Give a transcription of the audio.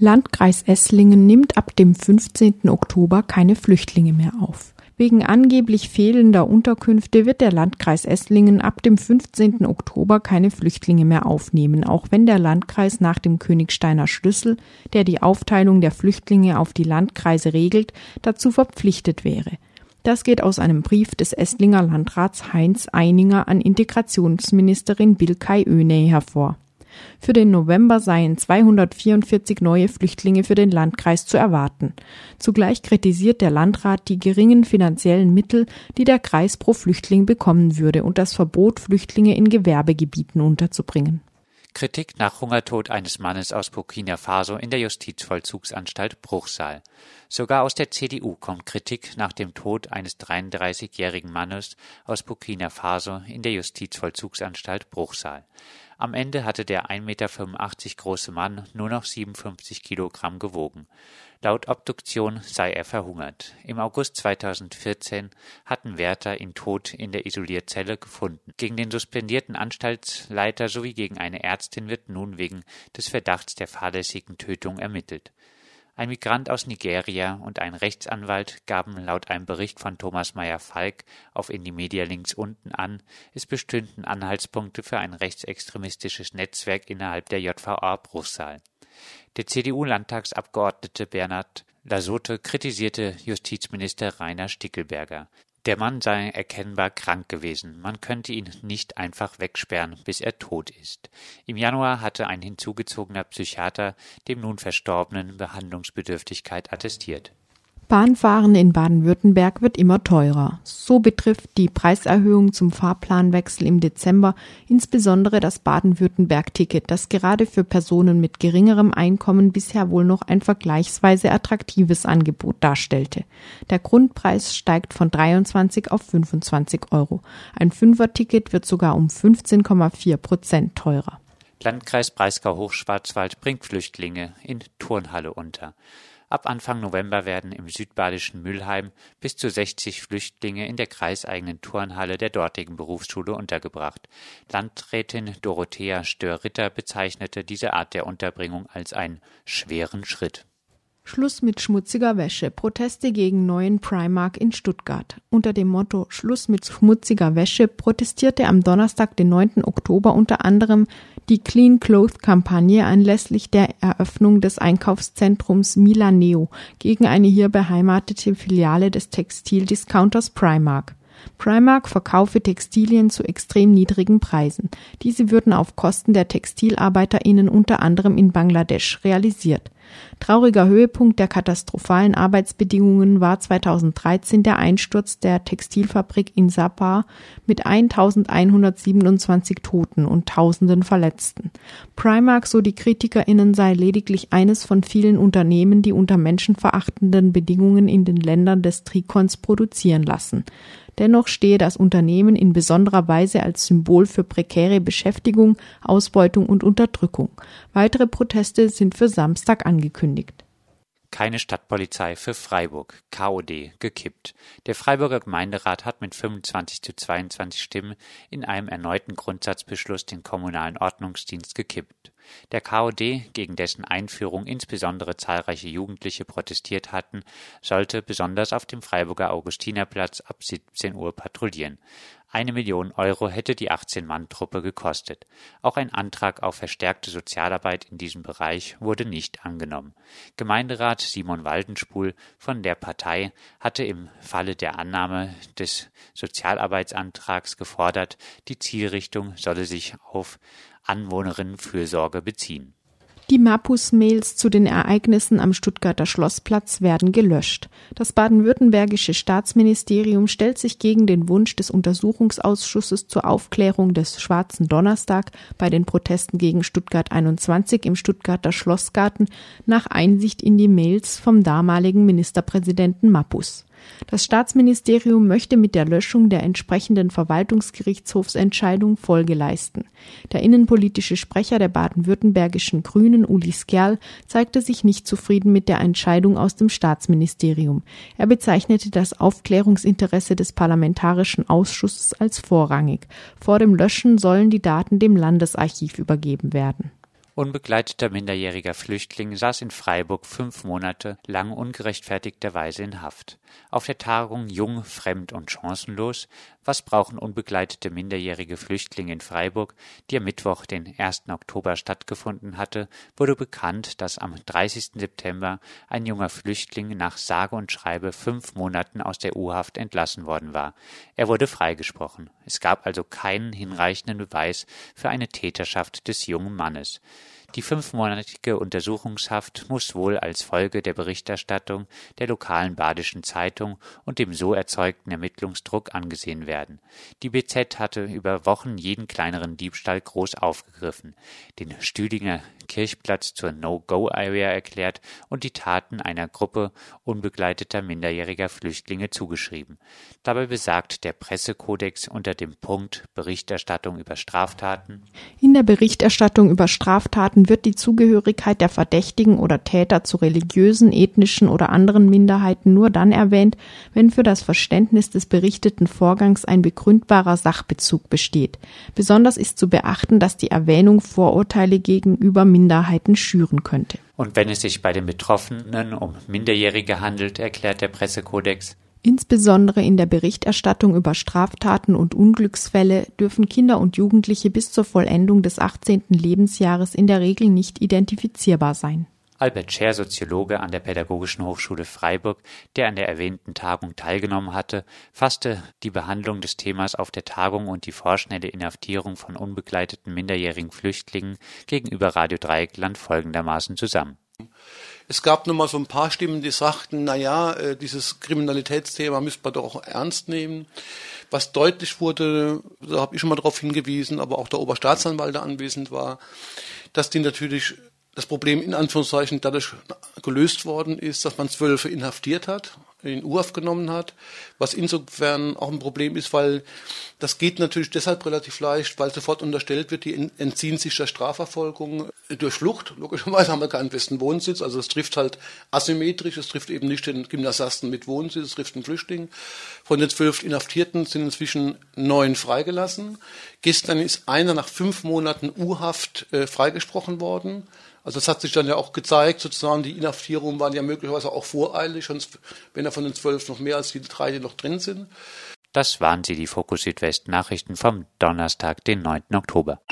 Landkreis Esslingen nimmt ab dem 15. Oktober keine Flüchtlinge mehr auf. Wegen angeblich fehlender Unterkünfte wird der Landkreis Esslingen ab dem 15. Oktober keine Flüchtlinge mehr aufnehmen, auch wenn der Landkreis nach dem Königsteiner Schlüssel, der die Aufteilung der Flüchtlinge auf die Landkreise regelt, dazu verpflichtet wäre. Das geht aus einem Brief des Esslinger Landrats Heinz Eininger an Integrationsministerin Bilkay Öney hervor. Für den November seien 244 neue Flüchtlinge für den Landkreis zu erwarten. Zugleich kritisiert der Landrat die geringen finanziellen Mittel, die der Kreis pro Flüchtling bekommen würde und das Verbot, Flüchtlinge in Gewerbegebieten unterzubringen. Kritik nach Hungertod eines Mannes aus Burkina Faso in der Justizvollzugsanstalt Bruchsal. Sogar aus der CDU kommt Kritik nach dem Tod eines 33-jährigen Mannes aus Burkina Faso in der Justizvollzugsanstalt Bruchsal. Am Ende hatte der 1,85 Meter große Mann nur noch 57 Kilogramm gewogen. Laut Obduktion sei er verhungert. Im August 2014 hatten Wärter ihn tot in der Isolierzelle gefunden. Gegen den suspendierten Anstaltsleiter sowie gegen eine Ärztin wird nun wegen des Verdachts der fahrlässigen Tötung ermittelt. Ein Migrant aus Nigeria und ein Rechtsanwalt gaben laut einem Bericht von Thomas Meyer-Falk auf Indymedia links unten an, es bestünden Anhaltspunkte für ein rechtsextremistisches Netzwerk innerhalb der JVA Bruchsal. Der CDU-Landtagsabgeordnete Bernhard Lasote kritisierte Justizminister Rainer Stickelberger. Der Mann sei erkennbar krank gewesen, man könnte ihn nicht einfach wegsperren, bis er tot ist. Im Januar hatte ein hinzugezogener Psychiater dem nun Verstorbenen Behandlungsbedürftigkeit attestiert Bahnfahren in Baden-Württemberg wird immer teurer. So betrifft die Preiserhöhung zum Fahrplanwechsel im Dezember insbesondere das Baden-Württemberg-Ticket, das gerade für Personen mit geringerem Einkommen bisher wohl noch ein vergleichsweise attraktives Angebot darstellte. Der Grundpreis steigt von 23 auf 25 Euro. Ein Fünfer-Ticket wird sogar um 15,4 Prozent teurer. Landkreis Breisgau-Hochschwarzwald bringt Flüchtlinge in Turnhalle unter. Ab Anfang November werden im südbadischen Mülheim bis zu 60 Flüchtlinge in der kreiseigenen Turnhalle der dortigen Berufsschule untergebracht. Landrätin Dorothea Stör-Ritter bezeichnete diese Art der Unterbringung als einen schweren Schritt. Schluss mit schmutziger Wäsche. Proteste gegen neuen Primark in Stuttgart. Unter dem Motto Schluss mit schmutziger Wäsche protestierte am Donnerstag, den 9. Oktober, unter anderem die Clean Cloth Kampagne anlässlich der Eröffnung des Einkaufszentrums Milaneo gegen eine hier beheimatete Filiale des Textildiscounters Primark. Primark verkaufe Textilien zu extrem niedrigen Preisen. Diese würden auf Kosten der TextilarbeiterInnen unter anderem in Bangladesch realisiert. Trauriger Höhepunkt der katastrophalen Arbeitsbedingungen war 2013 der Einsturz der Textilfabrik in Sabah mit 1127 Toten und tausenden Verletzten. Primark, so die KritikerInnen, sei lediglich eines von vielen Unternehmen, die unter menschenverachtenden Bedingungen in den Ländern des Trikons produzieren lassen. Dennoch stehe das Unternehmen in besonderer Weise als Symbol für prekäre Beschäftigung, Ausbeutung und Unterdrückung. Weitere Proteste sind für Samstag angekündigt. Keine Stadtpolizei für Freiburg. KOD gekippt. Der Freiburger Gemeinderat hat mit 25 zu 22 Stimmen in einem erneuten Grundsatzbeschluss den kommunalen Ordnungsdienst gekippt. Der KOD, gegen dessen Einführung insbesondere zahlreiche Jugendliche protestiert hatten, sollte besonders auf dem Freiburger Augustinerplatz ab 17 Uhr patrouillieren. Eine Million Euro hätte die 18-Mann-Truppe gekostet. Auch ein Antrag auf verstärkte Sozialarbeit in diesem Bereich wurde nicht angenommen. Gemeinderat Simon Waldenspul von der Partei hatte im Falle der Annahme des Sozialarbeitsantrags gefordert, die Zielrichtung solle sich auf Anwohnerinnenfürsorge beziehen. Die Mapus-Mails zu den Ereignissen am Stuttgarter Schlossplatz werden gelöscht. Das baden-württembergische Staatsministerium stellt sich gegen den Wunsch des Untersuchungsausschusses zur Aufklärung des Schwarzen Donnerstag bei den Protesten gegen Stuttgart 21 im Stuttgarter Schlossgarten nach Einsicht in die Mails vom damaligen Ministerpräsidenten Mapus. Das Staatsministerium möchte mit der Löschung der entsprechenden Verwaltungsgerichtshofsentscheidung Folge leisten. Der innenpolitische Sprecher der baden-württembergischen Grünen, Uli Skerl, zeigte sich nicht zufrieden mit der Entscheidung aus dem Staatsministerium. Er bezeichnete das Aufklärungsinteresse des Parlamentarischen Ausschusses als vorrangig. Vor dem Löschen sollen die Daten dem Landesarchiv übergeben werden. Unbegleiteter minderjähriger Flüchtling saß in Freiburg fünf Monate lang ungerechtfertigterweise in Haft. Auf der Tagung Jung, Fremd und Chancenlos Was brauchen unbegleitete minderjährige Flüchtlinge in Freiburg, die am Mittwoch, den 1. Oktober stattgefunden hatte, wurde bekannt, dass am 30. September ein junger Flüchtling nach sage und schreibe fünf Monaten aus der U-Haft entlassen worden war. Er wurde freigesprochen. Es gab also keinen hinreichenden Beweis für eine Täterschaft des jungen Mannes. Die fünfmonatige Untersuchungshaft muss wohl als Folge der Berichterstattung der lokalen Badischen Zeitung und dem so erzeugten Ermittlungsdruck angesehen werden. Die BZ hatte über Wochen jeden kleineren Diebstahl groß aufgegriffen, den Stüdinger Kirchplatz zur No-Go-Area erklärt und die Taten einer Gruppe unbegleiteter minderjähriger Flüchtlinge zugeschrieben. Dabei besagt der Pressekodex unter dem Punkt Berichterstattung über Straftaten In der Berichterstattung über Straftaten wird die Zugehörigkeit der Verdächtigen oder Täter zu religiösen, ethnischen oder anderen Minderheiten nur dann erwähnt, wenn für das Verständnis des berichteten Vorgangs ein begründbarer Sachbezug besteht. Besonders ist zu beachten, dass die Erwähnung Vorurteile gegenüber Minderheiten schüren könnte. Und wenn es sich bei den Betroffenen um Minderjährige handelt, erklärt der Pressekodex, Insbesondere in der Berichterstattung über Straftaten und Unglücksfälle dürfen Kinder und Jugendliche bis zur Vollendung des 18. Lebensjahres in der Regel nicht identifizierbar sein. Albert Scher, Soziologe an der Pädagogischen Hochschule Freiburg, der an der erwähnten Tagung teilgenommen hatte, fasste die Behandlung des Themas auf der Tagung und die vorschnelle Inhaftierung von unbegleiteten minderjährigen Flüchtlingen gegenüber Radio Dreieckland folgendermaßen zusammen. Es gab nun mal so ein paar Stimmen, die sagten, na ja, äh, dieses Kriminalitätsthema müsste man doch ernst nehmen. Was deutlich wurde, da habe ich schon mal darauf hingewiesen, aber auch der Oberstaatsanwalt, der anwesend war, dass die natürlich das Problem in Anführungszeichen dadurch gelöst worden ist, dass man Zwölfe inhaftiert hat, in Urhaft genommen hat, was insofern auch ein Problem ist, weil das geht natürlich deshalb relativ leicht, weil sofort unterstellt wird, die entziehen sich der Strafverfolgung durch Flucht. Logischerweise haben wir keinen festen Wohnsitz, also es trifft halt asymmetrisch, es trifft eben nicht den Gymnasiasten mit Wohnsitz, es trifft den Flüchtling. Von den zwölf Inhaftierten sind inzwischen neun freigelassen. Gestern ist einer nach fünf Monaten U-Haft äh, freigesprochen worden. Also das hat sich dann ja auch gezeigt, sozusagen die Inhaftierungen waren ja möglicherweise auch voreilig, wenn er von den zwölf noch mehr als die drei, die noch drin sind. Das waren sie, die Fokus Südwest Nachrichten vom Donnerstag, den 9. Oktober.